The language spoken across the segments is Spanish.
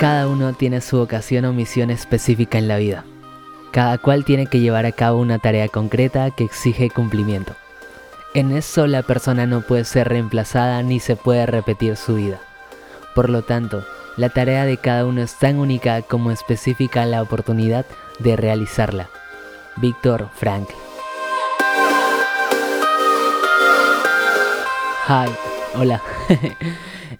Cada uno tiene su vocación o misión específica en la vida. Cada cual tiene que llevar a cabo una tarea concreta que exige cumplimiento. En eso la persona no puede ser reemplazada ni se puede repetir su vida. Por lo tanto, la tarea de cada uno es tan única como específica la oportunidad de realizarla. Víctor Frank. Hi, hola.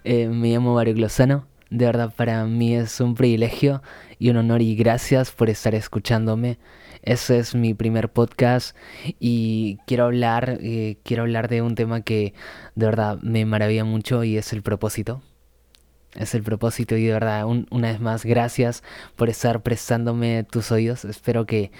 Eh, me llamo Mario Glosano. De verdad para mí es un privilegio y un honor y gracias por estar escuchándome. Ese es mi primer podcast y quiero hablar, eh, quiero hablar de un tema que de verdad me maravilla mucho y es el propósito. Es el propósito y de verdad una vez más gracias por estar prestándome tus oídos. Espero que,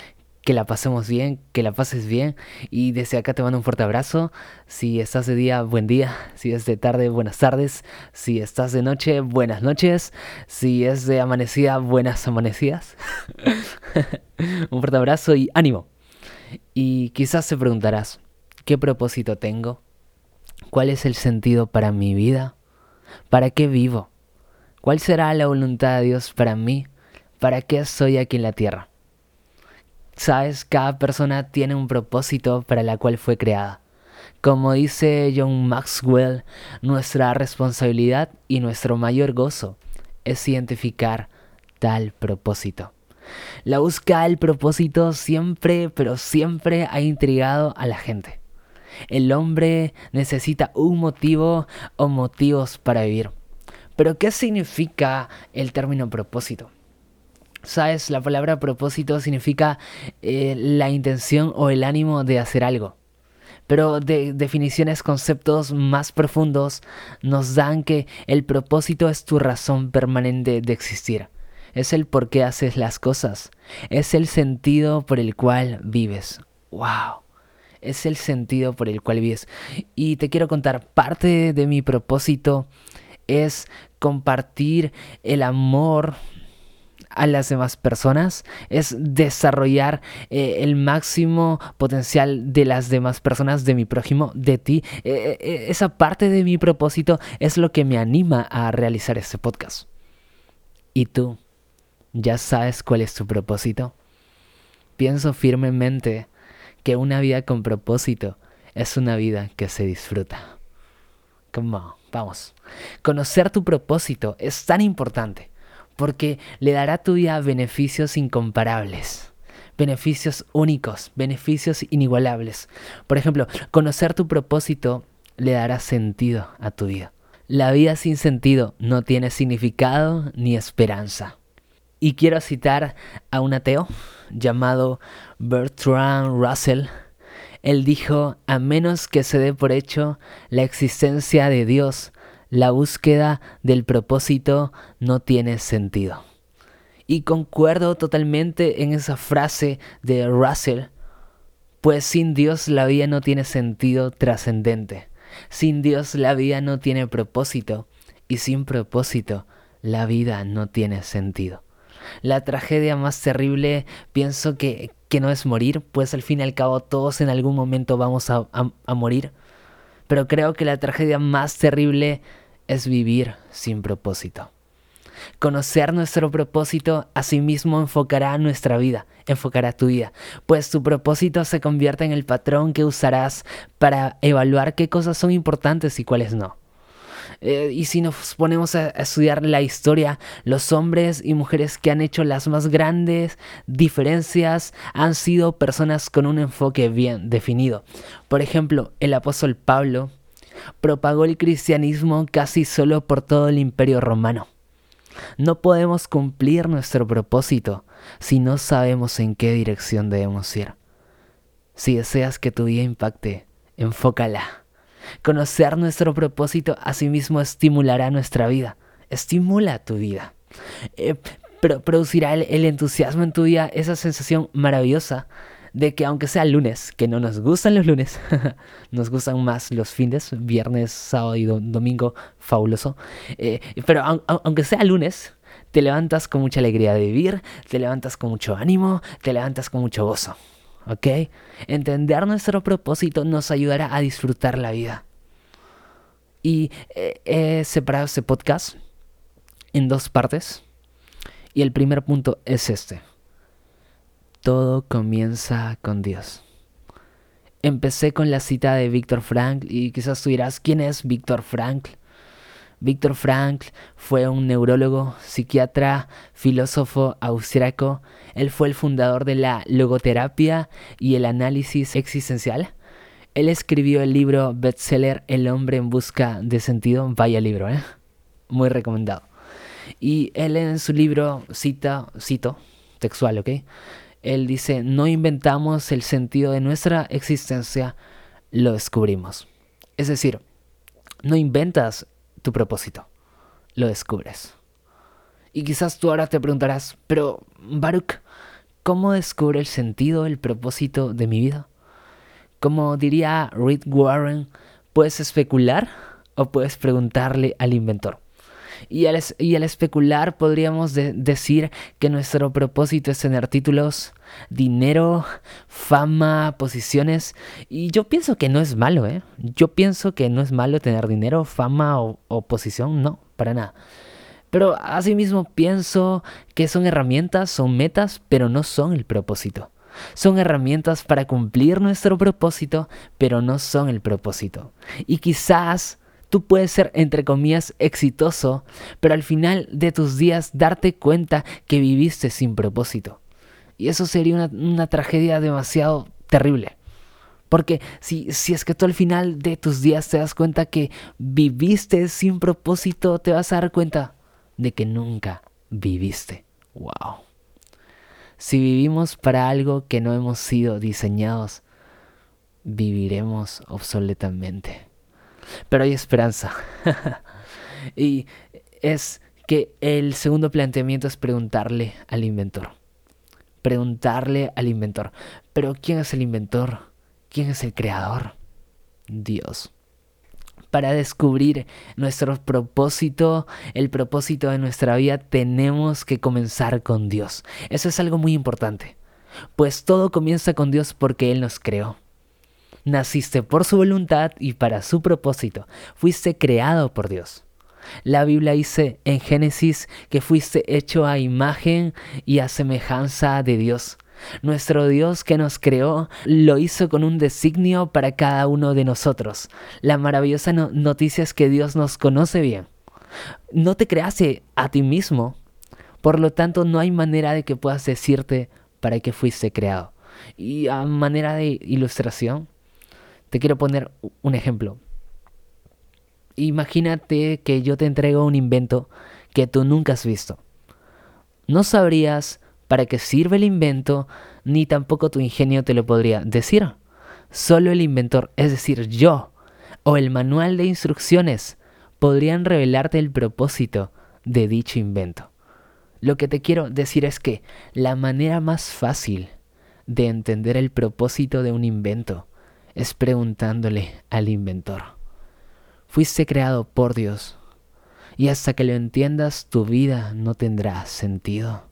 que la pasemos bien, que la pases bien. Y desde acá te mando un fuerte abrazo. Si estás de día, buen día. Si es de tarde, buenas tardes. Si estás de noche, buenas noches. Si es de amanecida, buenas amanecidas. un fuerte abrazo y ánimo. Y quizás te preguntarás, ¿qué propósito tengo? ¿Cuál es el sentido para mi vida? ¿Para qué vivo? ¿Cuál será la voluntad de Dios para mí? ¿Para qué soy aquí en la tierra? Sabes, cada persona tiene un propósito para la cual fue creada. Como dice John Maxwell, nuestra responsabilidad y nuestro mayor gozo es identificar tal propósito. La búsqueda del propósito siempre, pero siempre ha intrigado a la gente. El hombre necesita un motivo o motivos para vivir. Pero ¿qué significa el término propósito? Sabes, la palabra propósito significa eh, la intención o el ánimo de hacer algo. Pero de definiciones, conceptos más profundos nos dan que el propósito es tu razón permanente de existir. Es el por qué haces las cosas. Es el sentido por el cual vives. ¡Wow! Es el sentido por el cual vives. Y te quiero contar, parte de mi propósito es compartir el amor a las demás personas, es desarrollar eh, el máximo potencial de las demás personas, de mi prójimo, de ti. Eh, eh, esa parte de mi propósito es lo que me anima a realizar este podcast. ¿Y tú? ¿Ya sabes cuál es tu propósito? Pienso firmemente que una vida con propósito es una vida que se disfruta. Come vamos. Conocer tu propósito es tan importante porque le dará a tu vida beneficios incomparables, beneficios únicos, beneficios inigualables. Por ejemplo, conocer tu propósito le dará sentido a tu vida. La vida sin sentido no tiene significado ni esperanza. Y quiero citar a un ateo llamado Bertrand Russell. Él dijo, a menos que se dé por hecho la existencia de Dios, la búsqueda del propósito no tiene sentido. Y concuerdo totalmente en esa frase de Russell, pues sin Dios la vida no tiene sentido trascendente. Sin Dios la vida no tiene propósito y sin propósito la vida no tiene sentido. La tragedia más terrible pienso que, que no es morir, pues al fin y al cabo todos en algún momento vamos a, a morir. Pero creo que la tragedia más terrible es vivir sin propósito. Conocer nuestro propósito asimismo enfocará nuestra vida, enfocará tu vida, pues tu propósito se convierte en el patrón que usarás para evaluar qué cosas son importantes y cuáles no. Eh, y si nos ponemos a, estudiar la historia, los hombres y mujeres que han hecho las más grandes diferencias han sido personas con un enfoque bien definido. Por ejemplo, el apóstol Pablo propagó el cristianismo casi solo por todo el imperio romano. No podemos cumplir nuestro propósito si no sabemos en qué dirección debemos ir. Si deseas que tu vida impacte, enfócala. Conocer nuestro propósito asimismo estimulará nuestra vida. Estimula tu vida. Eh, producirá el entusiasmo en tu vida, esa sensación maravillosa de que aunque sea lunes, que no nos gustan los lunes, nos gustan más los fines, viernes, sábado y domingo, fabuloso. Eh, pero aunque sea lunes, te levantas con mucha alegría de vivir, te levantas con mucho ánimo, te levantas con mucho gozo. ¿Ok? Entender nuestro propósito nos ayudará a disfrutar la vida. Y eh, he separado este podcast en dos partes. Y el primer punto es este. Todo comienza con Dios. Empecé con la cita de Víctor Frankl y quizás tú dirás, ¿quién es Víctor Frankl? Víctor Frankl fue un neurólogo, psiquiatra, filósofo austriaco. Él fue el fundador de la logoterapia y el análisis existencial. Él escribió el libro bestseller El hombre en busca de sentido. Vaya libro, ¿eh? Muy recomendado. Y él en su libro cita, cito, textual, ¿ok? Él dice, no inventamos el sentido de nuestra existencia, lo descubrimos. Es decir, no inventas tu propósito, lo descubres. Y quizás tú ahora te preguntarás, pero Baruch, ¿cómo descubre el sentido, el propósito de mi vida? Como diría Reed Warren, puedes especular o puedes preguntarle al inventor. Y al, y especular podríamos decir que nuestro propósito es tener títulos, dinero, fama, posiciones. Y yo pienso que no es malo, ¿eh? Yo pienso que no es malo tener dinero, fama o, o posición, no, para nada. Pero asimismo pienso que son herramientas, son metas, pero no son el propósito. Son herramientas para cumplir nuestro propósito, pero no son el propósito. Y quizás tú puedes ser, entre comillas, exitoso, pero al final de tus días darte cuenta que viviste sin propósito. Y eso sería una, tragedia demasiado terrible. Porque si, si es que tú al final de tus días te das cuenta que viviste sin propósito, te vas a dar cuenta de que nunca viviste. ¡Wow! Si vivimos para algo que no hemos sido diseñados, viviremos obsoletamente. Pero hay esperanza. y es que el segundo planteamiento es preguntarle al inventor. Preguntarle al inventor. Pero ¿quién es el inventor? ¿Quién es el creador? Dios. Para descubrir nuestro propósito, el propósito de nuestra vida, tenemos que comenzar con Dios. Eso es algo muy importante. Pues todo comienza con Dios porque Él nos creó. Naciste por su voluntad y para su propósito. Fuiste creado por Dios. La Biblia dice en Génesis que fuiste hecho a imagen y a semejanza de Dios. Nuestro Dios que nos creó lo hizo con un designio para cada uno de nosotros. La maravillosa noticia es que Dios nos conoce bien. No te creaste a ti mismo. Por lo tanto, no hay manera de que puedas decirte para qué fuiste creado. Y a manera de ilustración, te quiero poner un ejemplo. Imagínate que yo te entrego un invento que tú nunca has visto. No sabrías para qué sirve el invento, ni tampoco tu ingenio te lo podría decir. Solo el inventor, es decir, yo, o el manual de instrucciones, podrían revelarte el propósito de dicho invento. Lo que te quiero decir es que la manera más fácil de entender el propósito de un invento es preguntándole al inventor. Fuiste creado por Dios y hasta que lo entiendas tu vida no tendrá sentido.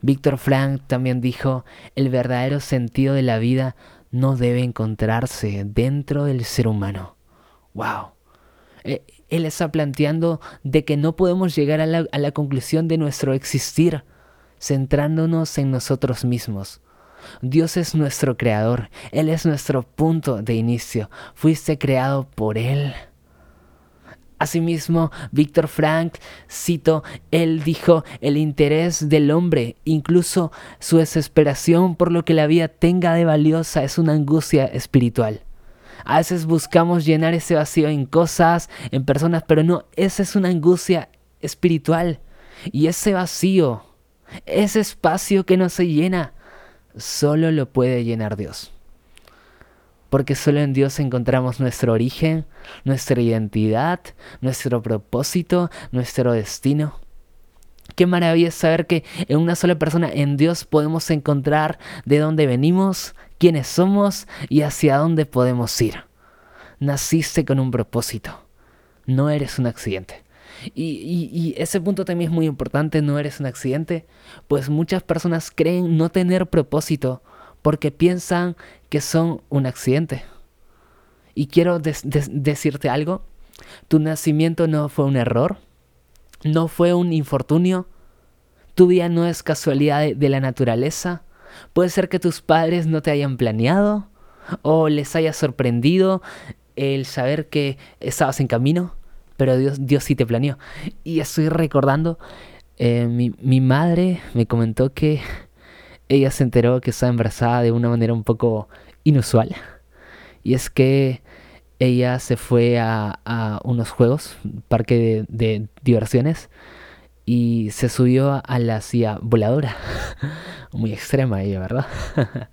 Víctor Frank también dijo, el verdadero sentido de la vida no debe encontrarse dentro del ser humano. ¡Wow! Eh, él está planteando de que no podemos llegar a la, a la conclusión de nuestro existir centrándonos en nosotros mismos. Dios es nuestro creador, Él es nuestro punto de inicio, fuiste creado por Él. Asimismo, Víctor Frank, cito, él dijo, el interés del hombre, incluso su desesperación por lo que la vida tenga de valiosa, es una angustia espiritual. A veces buscamos llenar ese vacío en cosas, en personas, pero no, esa es una angustia espiritual. Y ese vacío, ese espacio que no se llena, solo lo puede llenar Dios. Porque solo en Dios encontramos nuestro origen, nuestra identidad, nuestro propósito, nuestro destino. Qué maravilla saber que en una sola persona, en Dios, podemos encontrar de dónde venimos, quiénes somos y hacia dónde podemos ir. Naciste con un propósito. No eres un accidente. Y, ese punto también es muy importante, no eres un accidente, pues muchas personas creen no tener propósito porque piensan que son un accidente. Y quiero decirte algo, tu nacimiento no fue un error, no fue un infortunio, tu vida no es casualidad de, la naturaleza. Puede ser que tus padres no te hayan planeado o les haya sorprendido el saber que estabas en camino, pero Dios, Dios sí te planeó. Y estoy recordando, eh, mi, mi madre me comentó que ella se enteró que estaba embarazada de una manera un poco inusual. Y es que ella se fue a, unos juegos, parque de, diversiones, y se subió a la silla voladora. Muy extrema ella, ¿verdad?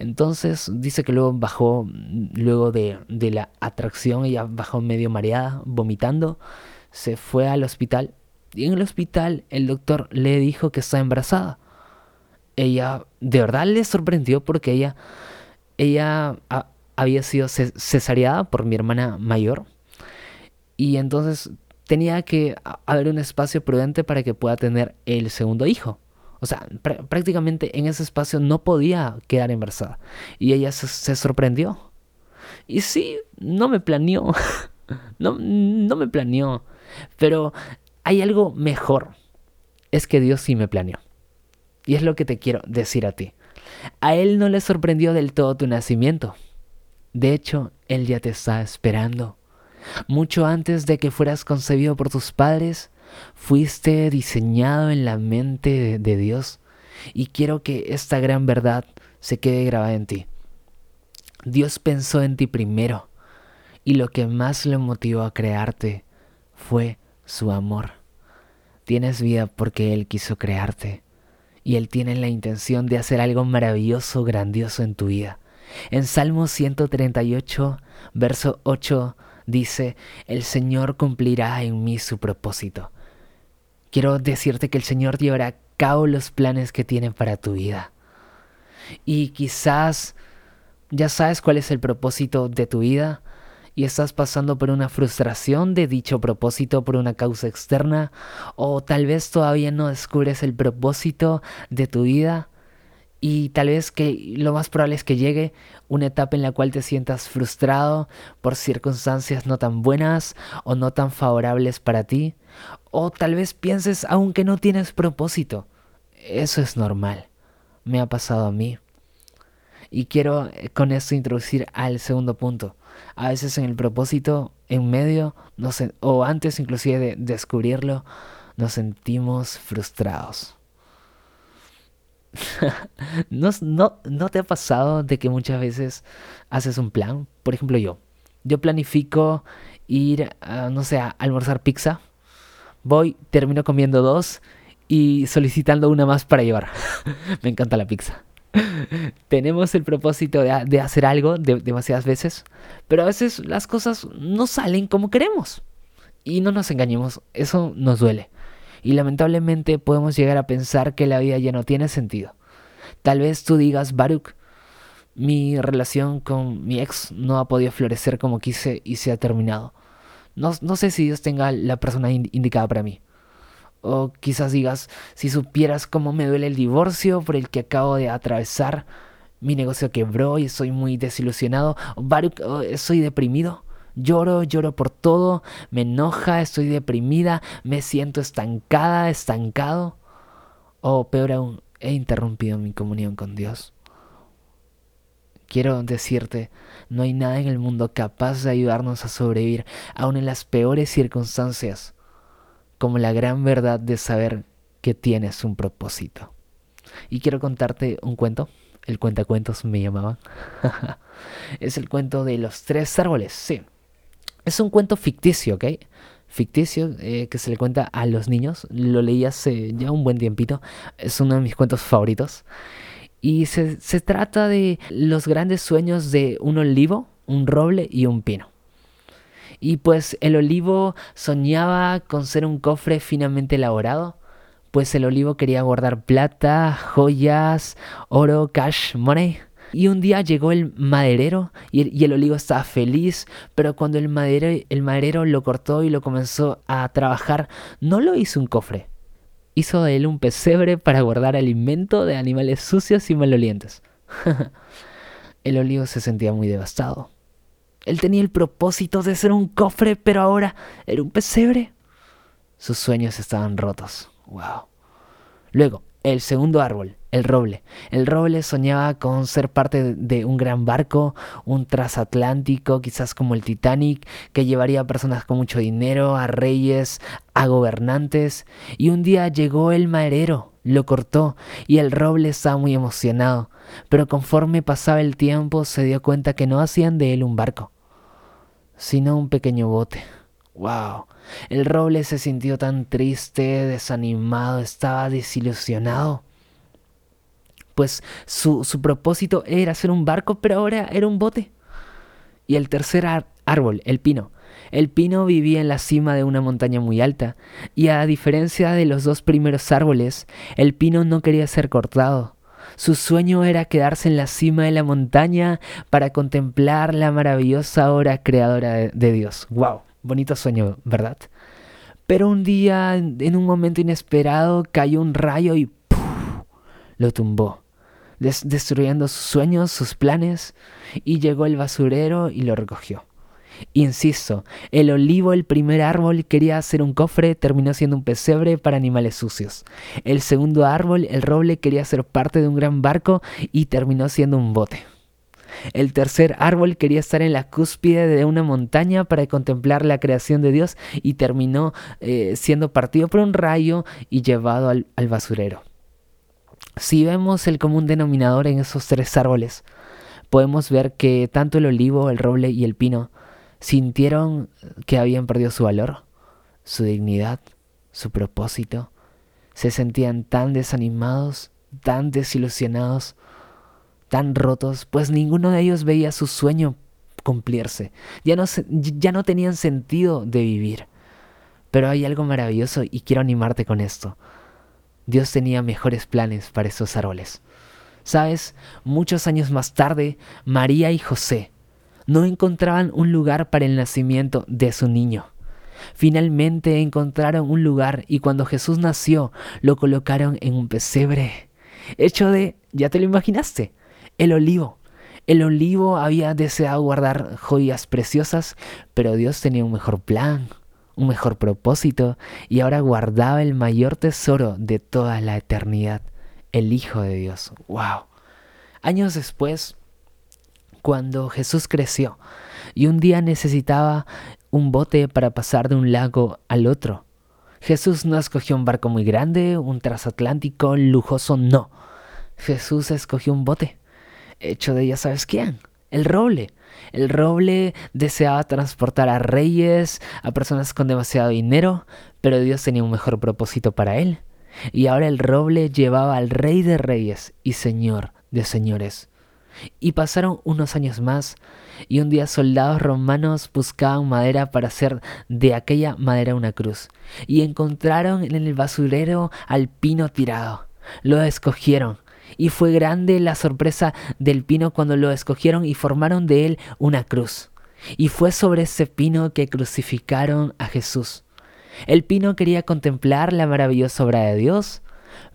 Entonces dice que luego bajó, luego de, de, la atracción, ella bajó medio mareada, vomitando, se fue al hospital y en el hospital el doctor le dijo que está embarazada. Ella de verdad le sorprendió porque ella, ella había sido cesareada por mi hermana mayor. Y entonces tenía que haber un espacio prudente para que pueda tener el segundo hijo. O sea, prácticamente en ese espacio no podía quedar embarazada. Y ella se, sorprendió. Y sí, no me planeó. no, no me planeó. Pero hay algo mejor. Es que Dios sí me planeó. Y es lo que te quiero decir a ti. A Él no le sorprendió del todo tu nacimiento. De hecho, Él ya te está esperando. Mucho antes de que fueras concebido por tus padres, fuiste diseñado en la mente de, Dios. Y quiero que esta gran verdad se quede grabada en ti. Dios pensó en ti primero. Y lo que más le motivó a crearte fue su amor. Tienes vida porque Él quiso crearte. Y Él tiene la intención de hacer algo maravilloso, grandioso en tu vida. En Salmo 138, verso 8 dice, el Señor cumplirá en mí su propósito. Quiero decirte que el Señor llevará a cabo los planes que tiene para tu vida. Y quizás ya sabes cuál es el propósito de tu vida y estás pasando por una frustración de dicho propósito por una causa externa o tal vez todavía no descubres el propósito de tu vida y tal vez que lo más probable es que llegue una etapa en la cual te sientas frustrado por circunstancias no tan buenas o no tan favorables para ti. O tal vez pienses aunque no tienes propósito. Eso es normal. Me ha pasado a mí. Y quiero eh, con esto introducir al segundo punto. A veces en el propósito, en medio, o antes inclusive de descubrirlo, nos sentimos frustrados. ¿No, no, te ha pasado de que muchas veces haces un plan? Por ejemplo, yo. Yo planifico ir, no sé, a almorzar pizza. Voy, termino comiendo dos y solicitando una más para llevar. Me encanta la pizza. Tenemos el propósito de, hacer algo demasiadas veces, pero a veces las cosas no salen como queremos. Y no nos engañemos, eso nos duele y lamentablemente podemos llegar a pensar que la vida ya no tiene sentido. Tal vez tú digas, Baruch, mi relación con mi ex no ha podido florecer como quise y se ha terminado. No, no sé si Dios tenga la persona indicada para mí. O quizás digas, si supieras cómo me duele el divorcio por el que acabo de atravesar, mi negocio quebró y estoy muy desilusionado. Baruch, oh, estoy deprimido. Lloro, lloro por todo, me enoja, estoy deprimida, me siento estancada, estancado. O peor aún, he interrumpido mi comunión con Dios. Quiero decirte, no hay nada en el mundo capaz de ayudarnos a sobrevivir, aun en las peores circunstancias, como la gran verdad de saber que tienes un propósito. Y quiero contarte un cuento. El cuentacuentos me llamaba. es el cuento de los tres árboles, sí. Es un cuento ficticio, ¿ok? Ficticio eh, que se le cuenta a los niños. Lo leí hace ya un buen tiempito. Es uno de mis cuentos favoritos. Y se, se trata de los grandes sueños de un olivo, un roble y un pino. Y pues el olivo soñaba con ser un cofre finamente elaborado, pues el olivo quería guardar plata, joyas, oro, cash, money y un día llegó el maderero y el, olivo estaba feliz, pero cuando el maderero, el maderero lo cortó y lo comenzó a trabajar, no lo hizo un cofre. Hizo de él un pesebre para guardar alimento de animales sucios y malolientes. el olivo se sentía muy devastado. Él tenía el propósito de ser un cofre, pero ahora era un pesebre. Sus sueños estaban rotos. Wow. Luego, el segundo árbol, el roble. El roble soñaba con ser parte de un gran barco, un transatlántico, quizás como el Titanic, que llevaría a personas con mucho dinero, a reyes, a gobernantes. Y un día llegó el maderero, lo cortó, y el roble estaba muy emocionado. Pero conforme pasaba el tiempo se dio cuenta que no hacían de él un barco, sino un pequeño bote. ¡Wow! El roble se sintió tan triste, desanimado, estaba desilusionado. Pues su, propósito era hacer un barco, pero ahora era un bote. Y el tercer árbol, el pino. El pino vivía en la cima de una montaña muy alta, y a diferencia de los dos primeros árboles, el pino no quería ser cortado. Su sueño era quedarse en la cima de la montaña para contemplar la maravillosa obra creadora de, Dios. ¡Wow! Bonito sueño, ¿verdad? Pero un día, en un momento inesperado, cayó un rayo y lo tumbó, destruyendo sus sueños, sus planes, y llegó el basurero y lo recogió. Insisto, el olivo, el primer árbol, quería hacer un cofre, terminó siendo un pesebre para animales sucios. El segundo árbol, el roble, quería ser parte de un gran barco y terminó siendo un bote. El tercer árbol quería estar en la cúspide de una montaña para contemplar la creación de Dios y terminó eh, siendo partido por un rayo y llevado al, al basurero. Si vemos el común denominador en esos tres árboles, podemos ver que tanto el olivo, el roble y el pino sintieron que habían perdido su valor, su dignidad, su propósito. Se sentían tan desanimados, tan desilusionados, tan rotos, pues ninguno de ellos veía su sueño cumplirse. Ya no, ya no tenían sentido de vivir. Pero hay algo maravilloso y quiero animarte con esto. Dios tenía mejores planes para esos árboles. Sabes, muchos años más tarde, María y José no encontraban un lugar para el nacimiento de su niño. Finalmente encontraron un lugar y cuando Jesús nació lo colocaron en un pesebre hecho de, ya te lo imaginaste, el olivo. El olivo había deseado guardar joyas preciosas, pero Dios tenía un mejor plan, un mejor propósito, y ahora guardaba el mayor tesoro de toda la eternidad, el Hijo de Dios. ¡Wow! Años después, cuando Jesús creció y un día necesitaba un bote para pasar de un lago al otro, Jesús no escogió un barco muy grande, un transatlántico lujoso, no. Jesús escogió un bote hecho de ya sabes quién, el roble. El roble deseaba transportar a reyes, a personas con demasiado dinero, pero Dios tenía un mejor propósito para él. Y ahora el roble llevaba al rey de reyes y señor de señores. Y pasaron unos años más, y un día soldados romanos buscaban madera para hacer de aquella madera una cruz, y encontraron en el basurero al pino tirado. Lo escogieron, y fue grande la sorpresa del pino cuando lo escogieron y formaron de él una cruz. Y fue sobre ese pino que crucificaron a Jesús. El pino quería contemplar la maravillosa obra de Dios,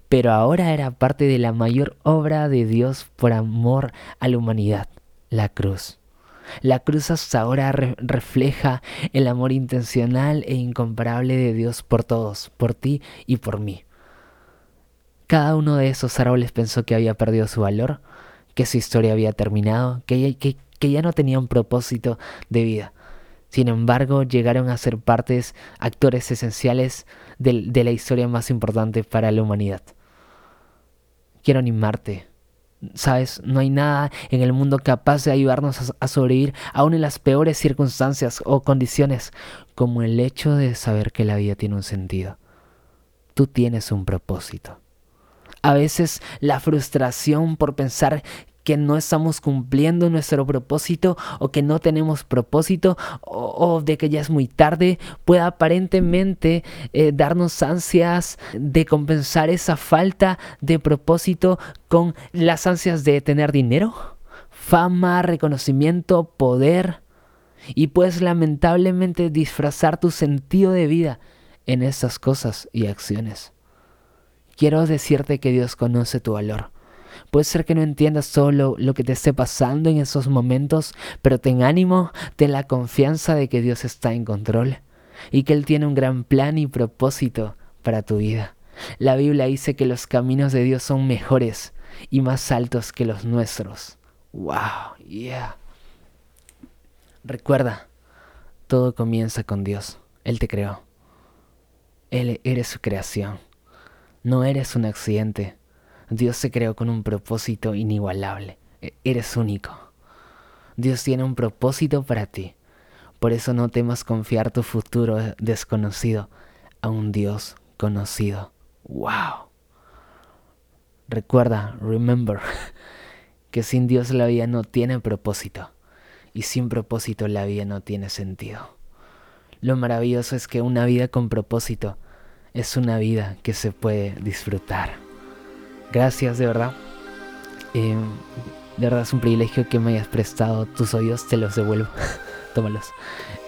pero ahora era parte de la mayor obra de Dios por amor a la humanidad, la cruz. La cruz hasta ahora refleja el amor intencional e incomparable de Dios por todos, por ti y por mí. Cada uno de esos árboles pensó que había perdido su valor, que su historia había terminado, que, ya no tenía un propósito de vida. Sin embargo, llegaron a ser partes, actores esenciales de, la historia más importante para la humanidad. Quiero animarte. Sabes, no hay nada en el mundo capaz de ayudarnos a, a sobrevivir aún en las peores circunstancias o condiciones, como el hecho de saber que la vida tiene un sentido. Tú tienes un propósito. A veces la frustración por pensar que no estamos cumpliendo nuestro propósito o que no tenemos propósito o, de que ya es muy tarde puede aparentemente eh, darnos ansias de compensar esa falta de propósito con las ansias de tener dinero, fama, reconocimiento, poder y puedes lamentablemente disfrazar tu sentido de vida en esas cosas y acciones. Quiero decirte que Dios conoce tu valor. Puede ser que no entiendas solo lo que te esté pasando en esos momentos, pero ten ánimo, ten la confianza de que Dios está en control y que Él tiene un gran plan y propósito para tu vida. La Biblia dice que los caminos de Dios son mejores y más altos que los nuestros. Wow, yeah. Recuerda, todo comienza con Dios. Él te creó. Él eres su creación. No eres un accidente. Dios se creó con un propósito inigualable. E-, eres único. Dios tiene un propósito para ti. Por eso no temas confiar tu futuro desconocido a un Dios conocido. ¡Wow! Recuerda, remember, que sin Dios la vida no tiene propósito y sin propósito la vida no tiene sentido. Lo maravilloso es que una vida con propósito es una vida que se puede disfrutar. Gracias de verdad. Eh, de verdad es un privilegio que me hayas prestado tus oídos, te los devuelvo. Tómalos.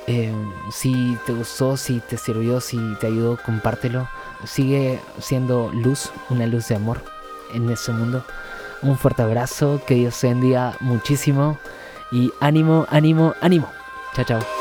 Eh, si te gustó, si te sirvió, si te ayudó, compártelo. Sigue siendo luz, una luz de amor en ese mundo. Un fuerte abrazo, que Dios te bendiga muchísimo y ánimo, ánimo, ánimo. Chao, chao.